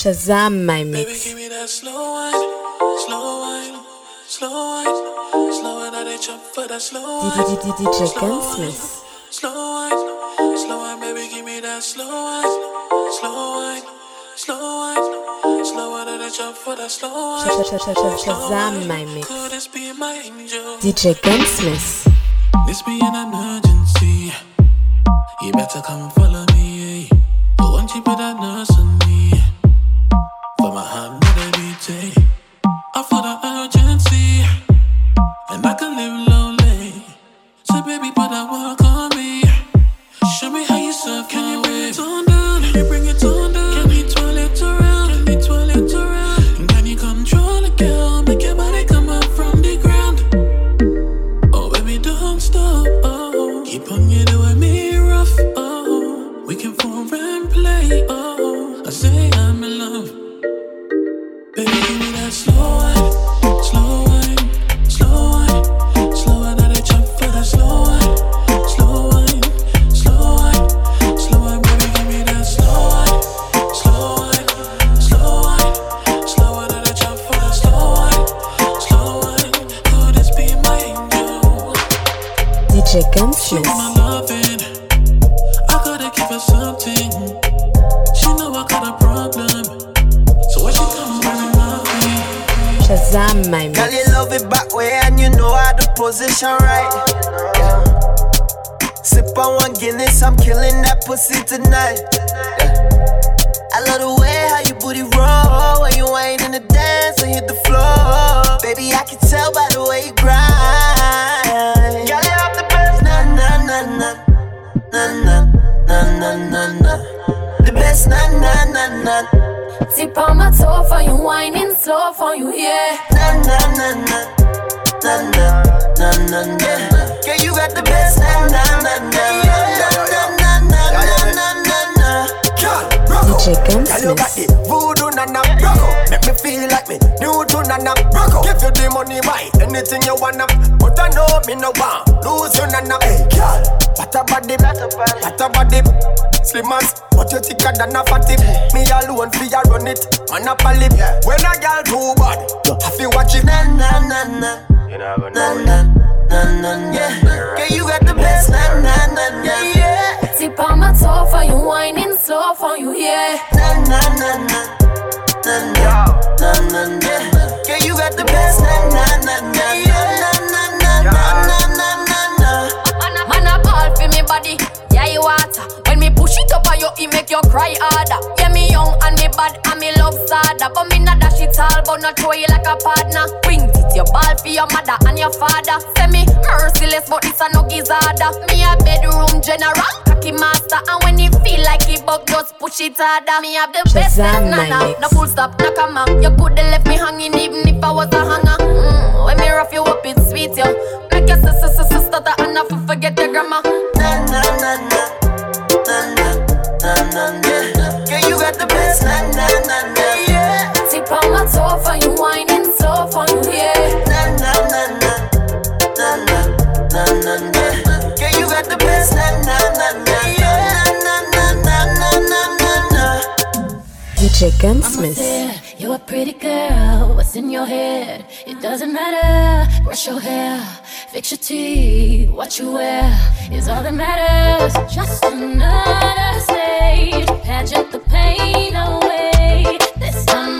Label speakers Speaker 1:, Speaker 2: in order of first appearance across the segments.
Speaker 1: Shazam my mix.
Speaker 2: Baby, give me that slow wine, slow wine, slow wine, slow wine. I chop for that slow wine.
Speaker 1: DJ Gunsmith.
Speaker 2: Slow wine, slow wine, baby, give me that slow wine, slow wine, slow wine, slow wine. I chop for that slow wine.
Speaker 1: Shazam my mix.
Speaker 2: Could this be my angel?
Speaker 1: DJ Gunsmith.
Speaker 2: This be an emergency. You better come follow me. But won't you put that nurse on me? I'm gonna be taking. Baby, give me that slow
Speaker 3: me feel like me. New to na na. Give you the money buy anything you wanna. But I know me no want. Lose you nana Hey, girl, what a body, what a body Slim as, but you thicker than a fatty. Me alone fi a run it, man a palip. Yeah. When a girl too bad, I fi watch it.
Speaker 4: Na na na na. You never know. Na na na na. Yeah. Girl, you got the best. Na na na na. Yeah. yeah.
Speaker 5: Tip on my toe for you, whining slow for you, yeah.
Speaker 4: Na na na na. Na na na na. Yeah, you got the best. Na na na na. Yeah. Na na na na na na na.
Speaker 5: Man a ball fi me body, yeah you water. When me push it up on you, it make you cry harder. Yeah me young and me bad and me love sadder, but me not dash it all, but not throw you like a partner. Bring it your ball for your mother and your father. Say me merciless, but this a no gizzarder. Me a bedroom general, cocky master, and when you feel like it bug, just push it harder. Me have the best
Speaker 1: Shazam,
Speaker 5: na
Speaker 1: my
Speaker 5: na, no full stop, no comma. You coulda left me hanging even if I was a hanger. Mm, when me rough you up, it's sweet, yo. Make your sister, sister, stutter, and I forget your grammar.
Speaker 4: Na na na na na na na na na. Girl, you got the best na na na na yeah.
Speaker 5: Tip on my toe for you, whining slow for you, yeah.
Speaker 4: Na na na na na na na na na. Girl, you got the best na na na na yeah. Na na na na na na na.
Speaker 1: DJ Gunsmith.
Speaker 5: Yeah, you're a pretty girl. What's in your head? It doesn't matter. Brush your hair, fix your teeth. What you wear is all that matters. Just another stage, pageant the pain away. This time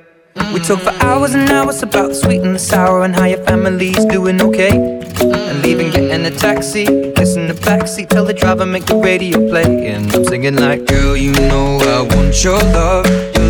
Speaker 6: We talk for hours and hours about the sweet and the sour and how your family's doing okay. And leaving, getting a taxi, kissing the backseat, tell the driver make the radio play. And I'm singing like, girl, you know I want your love.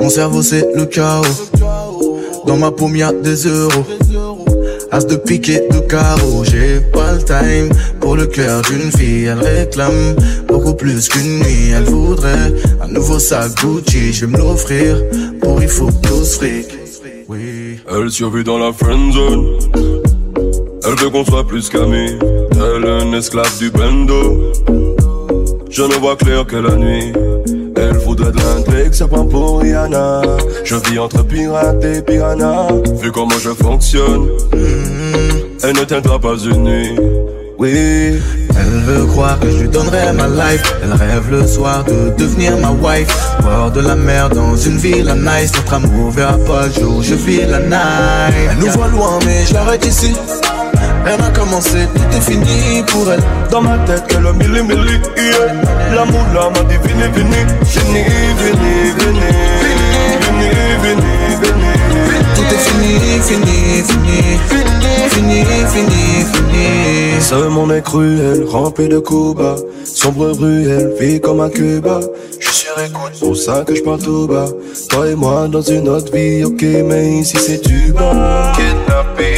Speaker 7: Mon cerveau c'est le chaos. Dans ma paume y'a des euros. As de pique et de carreau. J'ai pas le time pour le cœur d'une fille. Elle réclame beaucoup plus qu'une nuit. Elle voudrait un nouveau sac Gucci. Je vais me l'offrir pour il faut tous. Oui.
Speaker 8: Elle survit dans la friend zone. Elle veut qu'on soit plus qu'amis. Elle est un esclave du bendo. Je ne vois clair que la nuit. De l'intrigue, ça prend pour Rihanna. Je vis entre pirate et piranha. Vu comment je fonctionne, elle ne tiendra pas une nuit.
Speaker 7: Oui, elle veut croire que je lui donnerai ma life. Elle rêve le soir de devenir ma wife. Bord de la mer dans une ville à nice. Notre amour verra pas le jour, je vis la night. Elle nous voit loin, mais je l'arrête ici. Rien n'a commencé, tout est fini pour elle.
Speaker 8: Dans ma tête, que le milli milli, yeah. L'amour là m'a dit vini vini, vini, vini, vini, vini, vini, vini.
Speaker 7: Tout est fini, fini, fini. Fini, fini, fini.
Speaker 8: Ce monde est cruel, rempli de coups bas. Sombre ruelle, vie comme un Cuba. Je suis sur écoute, pour ça que je parle tout bas. Toi et moi dans une autre vie, ok, mais ici c'est du bas. Kidnappé.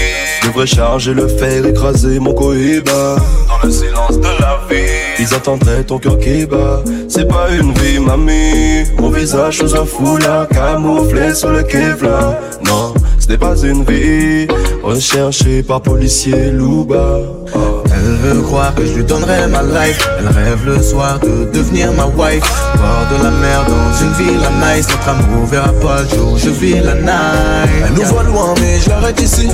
Speaker 8: Je devrais charger le fer, écraser mon cohiba. Dans le silence de la vie, ils attendraient ton cœur qui bat. C'est pas une vie, mamie. Mon visage sous un foulard, camouflé sous le Kevlar. Non, ce n'est pas une vie. Recherché par policier Louba. Oh.
Speaker 7: Elle veut croire que je lui donnerai ma life. Elle rêve le soir de devenir ma wife. Bord de la mer dans une ville à nice. Notre amour verra pas le jour, je vis la night. Elle nous voit loin, mais je l'arrête ici.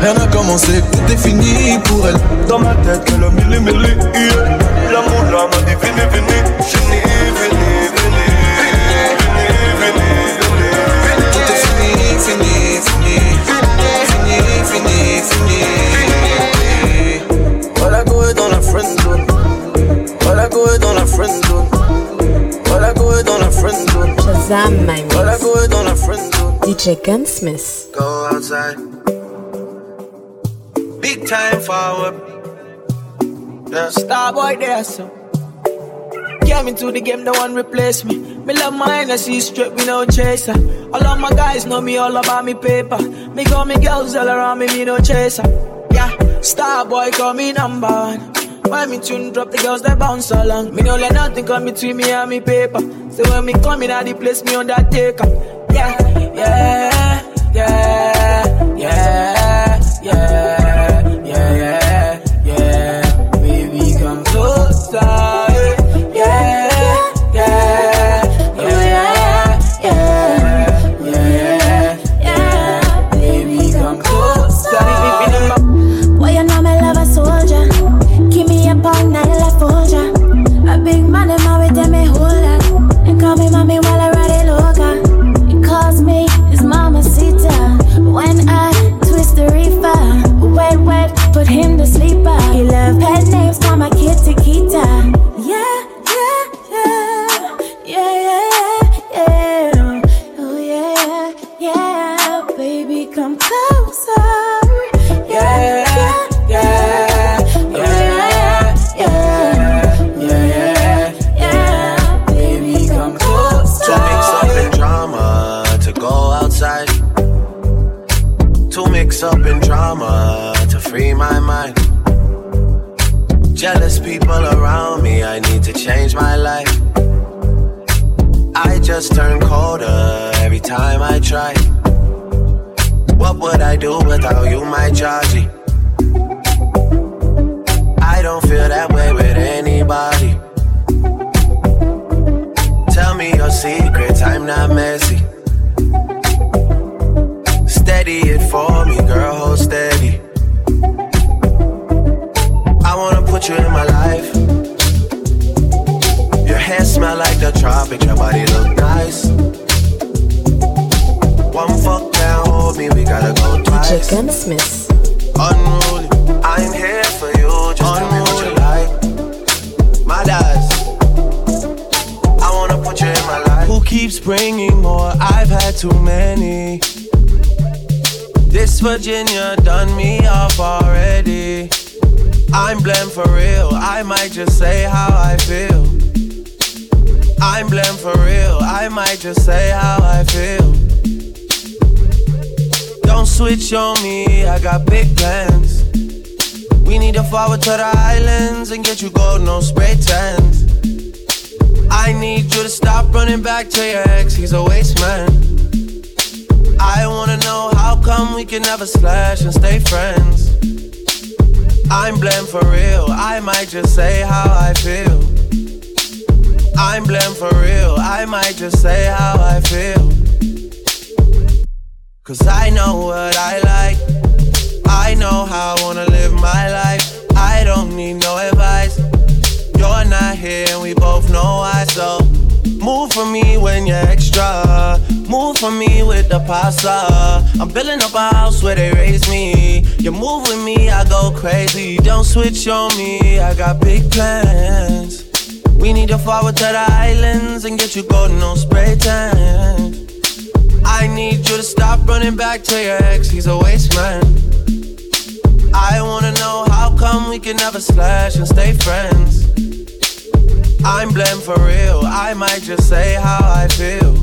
Speaker 7: Rien n'a commencé, tout est fini pour elle.
Speaker 8: Dans ma tête, que le milli milli, yeah. L'amour là m'a dit vini, vini, vini, vini.
Speaker 7: Tout est fini, fini, fini. Fini, fini, fini.
Speaker 9: Voilà go est dans la friend zone. Voilà go est dans la friend zone. Voilà go est dans la friend zone.
Speaker 10: Shazam my.
Speaker 9: Voilà go dans la friend zone.
Speaker 10: DJ Gunsmith.
Speaker 9: Go outside. Big time forward. Yeah.
Speaker 11: Starboy there, so. Came into the game, no one replace me. Me love my energy straight, me no chaser. All of my guys know me all about me paper. Me call me girls all around me, me no chaser. Yeah, star boy call me number one. When me tune drop, the girls they bounce along. Me no let nothing come between me and me paper. So when me come in at the place, me undertaker. Yeah, yeah, yeah,
Speaker 9: I do without you, my Georgie? I don't feel that way with anybody. Tell me your secrets, I'm not messy. Steady it for me, girl, hold steady. I wanna put you in my life. Your hair smell like the tropics, your body look nice. One fuck can't hold me, we gotta go twice.
Speaker 10: DJ Gunsmith.
Speaker 9: Unruly, I'm here for you, just tell me what you like. My dads, I wanna put you in my life. Who keeps bringing more? I've had too many. This Virginia done me off already. I'm blamed for real, I might just say how I feel. I'm blamed for real, I might just say how I feel. Don't switch on me, I got big plans. We need to forward to the islands and get you gold, no spray tans. I need you to stop running back to your ex, he's a waste man. I wanna know how come we can never slash and stay friends. I'm blamed for real, I might just say how I feel. I'm blamed for real, I might just say how I feel. Cause I know what I like. I know how I wanna live my life. I don't need no advice. You're not here and we both know why. So move for me when you're extra. Move for me with the pasta. I'm building up a house where they raise me. You move with me, I go crazy. Don't switch on me, I got big plans. We need to forward to the islands and get you golden on spray tan. I need you to stop running back to your ex, he's a waste man. I wanna know how come we can never slash and stay friends. I'm blamed for real, I might just say how I feel.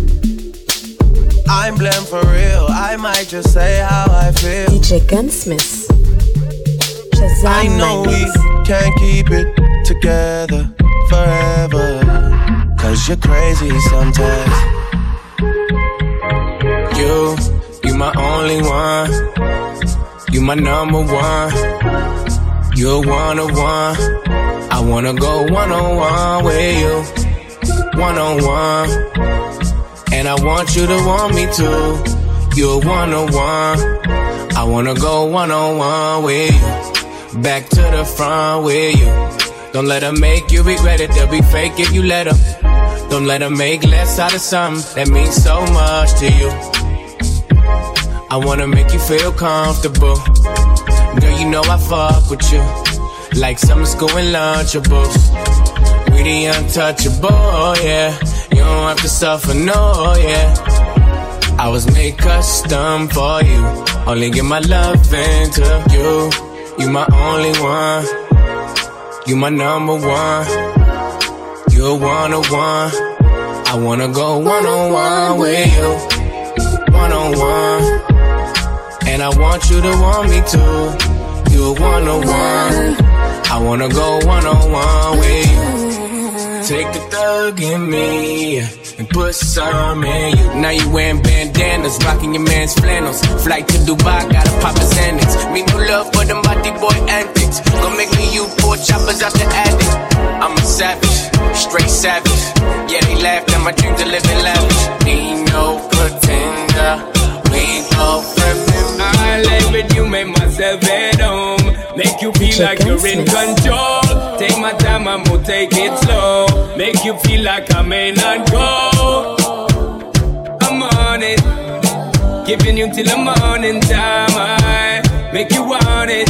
Speaker 9: I'm blamed for real, I might just say how I feel.
Speaker 10: DJ Gunsmith. Shazam
Speaker 9: I know we can't keep it together forever. Cause you're crazy sometimes.
Speaker 12: You, you my only one. You my number one. You're one on one. I wanna go one on one with you. One on one. And I want you to want me too. You're one on one. I wanna go one on one with you. Back to the front with you. Don't let make you regret it. They'll be fake if you let. Don't let make less out of something that means so much to you. I wanna make you feel comfortable. Girl, you know I fuck with you. Like summer school and lunchables. We the untouchable, yeah. You don't have to suffer, no, yeah. I was made custom for you. Only give my love into you. You my only one. You my number one. You're one on one. I wanna go one on one with you. One on one. And I want you to want me too. You're one on one. I wanna go one on one with you. Take the thug in me and put some in you. Now you wearing bandanas, rocking your man's flannels. Flight to Dubai, gotta pop a Xanax. Me no love for them body boy antics. Gonna make me you four choppers out the attic. I'm a savage, straight savage. Yeah, they laughed at my dreams of living in lavish. Ain't no pretender. We both remember.
Speaker 13: I live with you, make myself at home. Make you feel like you're in control. Take my time, I'm gonna take it slow. Make you feel like I may not go. I'm on it. Giving you till the morning time. I make you want it.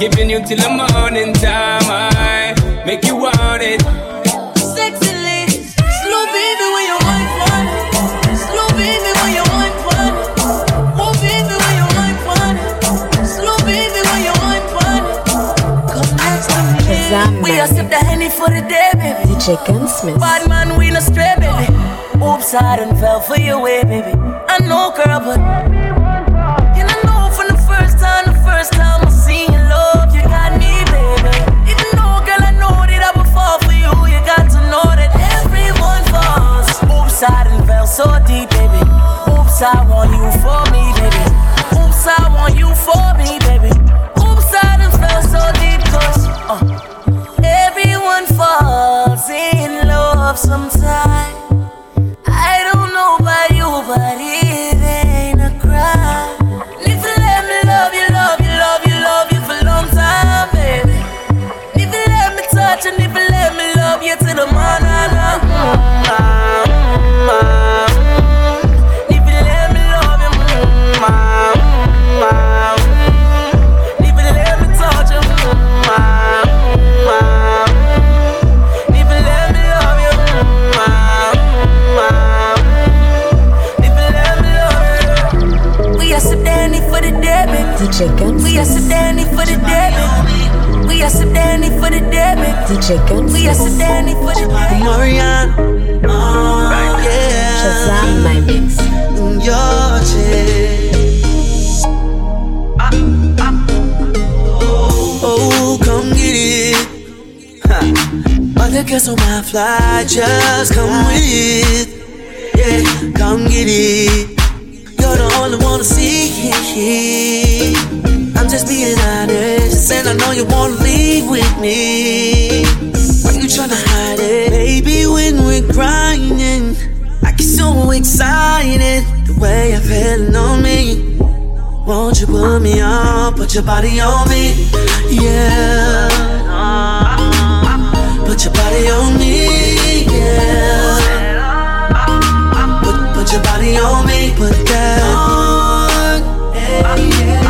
Speaker 14: Giving you till the morning time. I make you want it.
Speaker 13: Sexy lady, slow baby when you want one. Slow baby when you want one. Oh baby when you want one. Slow baby when you want one. Come next to me.
Speaker 1: Shazam
Speaker 13: We a
Speaker 1: Magic.
Speaker 13: sip the henny for the day, baby.
Speaker 1: DJ Gunsmith.
Speaker 13: Bad man, we no stray, baby. Oops, I done fell for your way, baby. I know, girl, but you don't know from the first time, the first time Oops, I fell so deep, baby. Oops, I want you for me, baby. Oops, I want you for me, baby. Oops, I done fell so deep, cause uh, everyone falls in love sometime. I don't know about you, but it ain't a crime. If you let me love you, love you, love you, love you for a long time, baby. If you let me touch and if you let me love you to the morning, day.
Speaker 4: Marianne, oh, yeah.
Speaker 1: Shazam my mix.
Speaker 4: Mm, your chick. Ah, ah. Oh, come get it. Huh. Other girls on my fly, just come with it. Yeah, come get it. You're the only one to see. Just being honest, and I know you wanna leave with me. Why you tryna hide it? Baby, when we're grinding, I get so excited. The way you're feeling on me. Won't you put me on, put your body on me? Yeah. Put your body on me, yeah. Put, put your body on me, put that on. Yeah, yeah.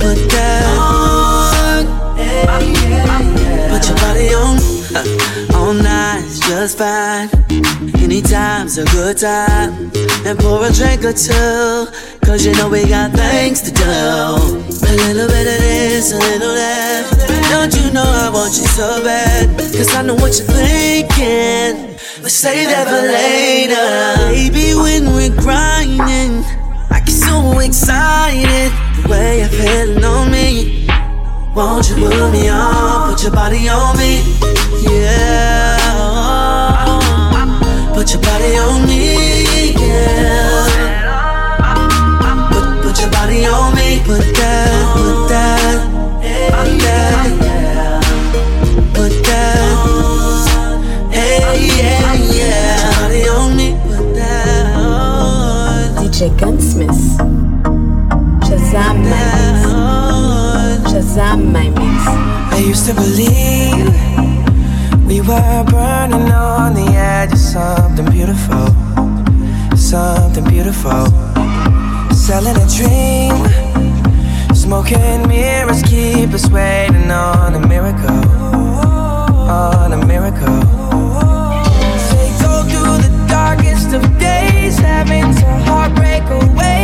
Speaker 4: Put that on. Put your body on. Uh, all night's just fine. Anytime's a good time. And pour a drink or two. Cause you know we got things to do. A little bit of this, a little that. Don't you know I want you so bad? Cause I know what you're thinking. Let's save that for later. Baby, when we're grinding, I get so excited. Way you're feeling on me. Won't you put me on? Put your body on me. Yeah. Put your body on me. Yeah. Put, put your body on me. Put that, put that. Put that. Put that. Hey, yeah, yeah. Put your body on me. Put that.
Speaker 1: DJ Gunsmith. Shazam my mix. Shazam my mix.
Speaker 15: I used to believe we were burning on the edge of something beautiful, something beautiful. Selling a dream, smoking mirrors keep us waiting on a miracle, on a miracle. They go through the darkest of days, having to heartbreak away.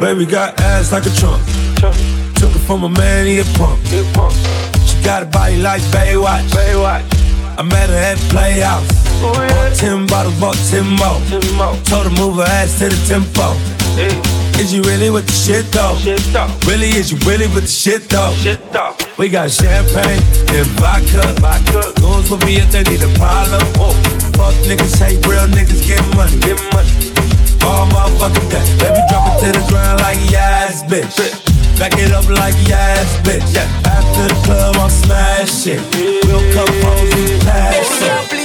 Speaker 16: Baby got ass like a trunk. Took it from a man, he a punk. She got a body like Baywatch. I met her at Playhouse. Bought ten bottles, bought ten more. Told her move her ass to the tempo. Is you really with the shit though? Really, is you really with the shit though? We got champagne and vodka. Goons will be if they need a problem. Fuck niggas, hate real niggas. Get money. All motherfucking day. Baby, drop it to the ground like yes, bitch. Back it up like yes, bitch. After the club, I'm smashing. We'll come home and pass it.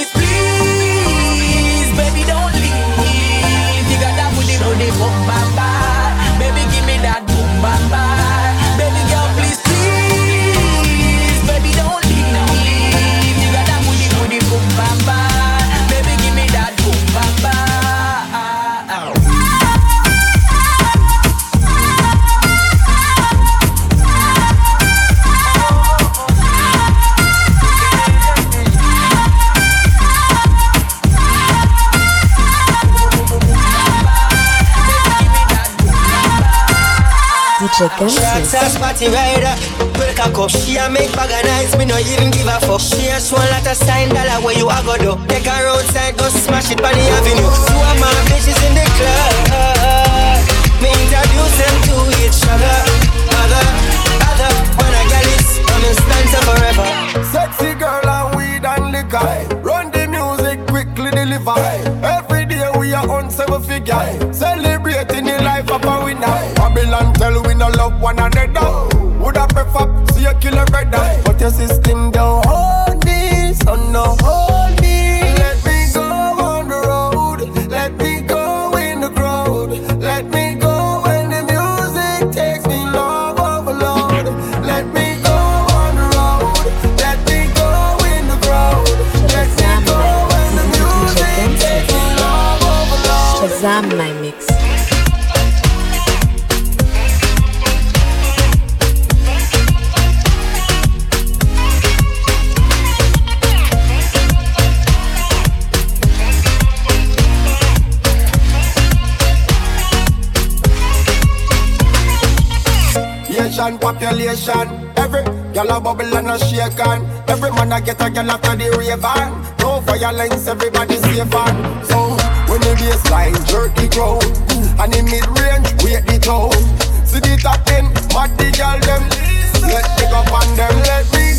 Speaker 1: DJ
Speaker 17: Shots
Speaker 1: Gunsmith.
Speaker 17: a spotty rider, break a cup. She a make bag of nice, me no even give a fuck. She a swan lot of sign dollar where you a go do. Take her outside, go smash it on the avenue. Two of my bitches in the club. Me introduce them to each other. Other, other, when I get it, I'm in stanza forever.
Speaker 3: Sexy girl and weed and liquor. Run the music, quickly deliver. One another. Would I prefer see a killer brother? But your system don't hold me, so no hold me. Let me go on the road. Let me go in the crowd. Let me go when the music takes me love overload. Let me go on the road. Let me go in the crowd. Let me go when the music takes me love overload.
Speaker 1: Shazam my mix.
Speaker 3: Population. Every gyal a bubble and a shake on. Every man a get a gyal after the rave on. No violence, everybody safe on. So when the baseline jerk the crowd, and the mid range wait the tone. See the top end, mad the gyal them. Let me go on them, let me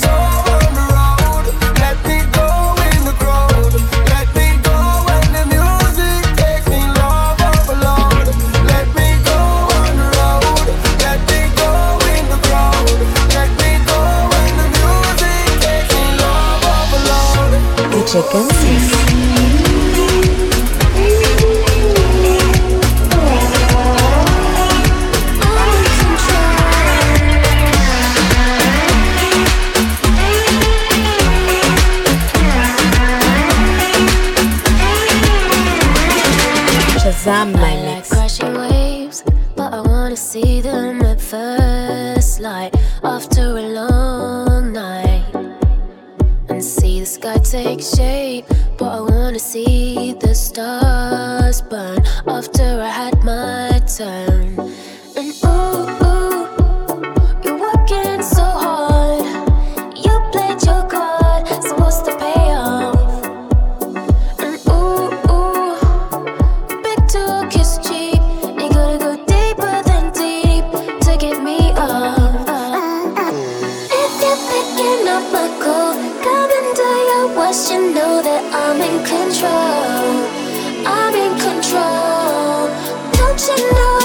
Speaker 1: DJ
Speaker 18: know that I'm in control. I'm in control. Don't you know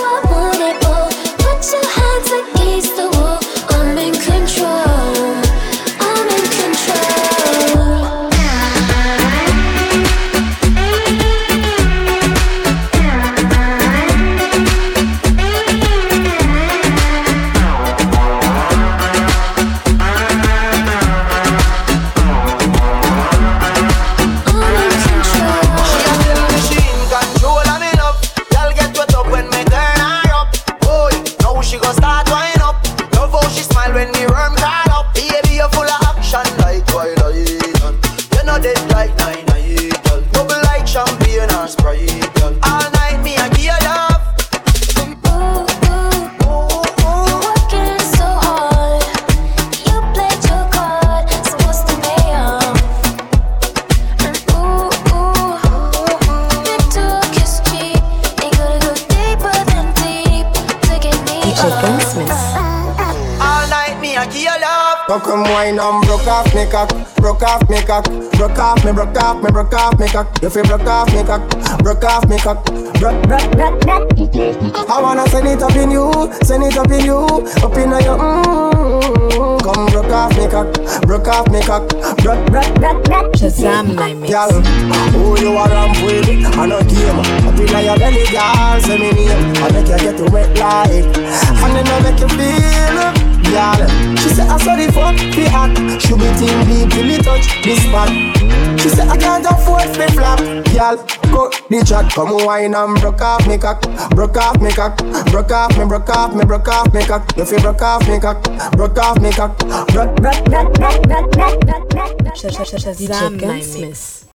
Speaker 3: come wine and broke off me cock, broke off me cock, broke off me, broke off me, broke off me cock. You feel broke off me cock, broke off me cock, broke, broke, broke, broke. I wanna send it up in you, send it up in you, up in your mmm. Come broke off me cock, broke off me cock, broke, broke, broke, broke.
Speaker 1: Shazam my mix.
Speaker 3: Girl, who you are ramp with? I no game. Up inna your belly, girl, say me name. I make you get wet like, and then I make you feel. Girl, she said, I saw the fuck the act. She be team deep till me touch this spot. She said, I can't afford to flap. Girl, go the chat, come wine and broke off me cock, broke off me cock, broke off me, broke off me, broke off me cock. You feel broke off me cock, broke off me cock, broke, broke, broke, broke, broke, broke, broke, broke.
Speaker 1: Shazam my mix.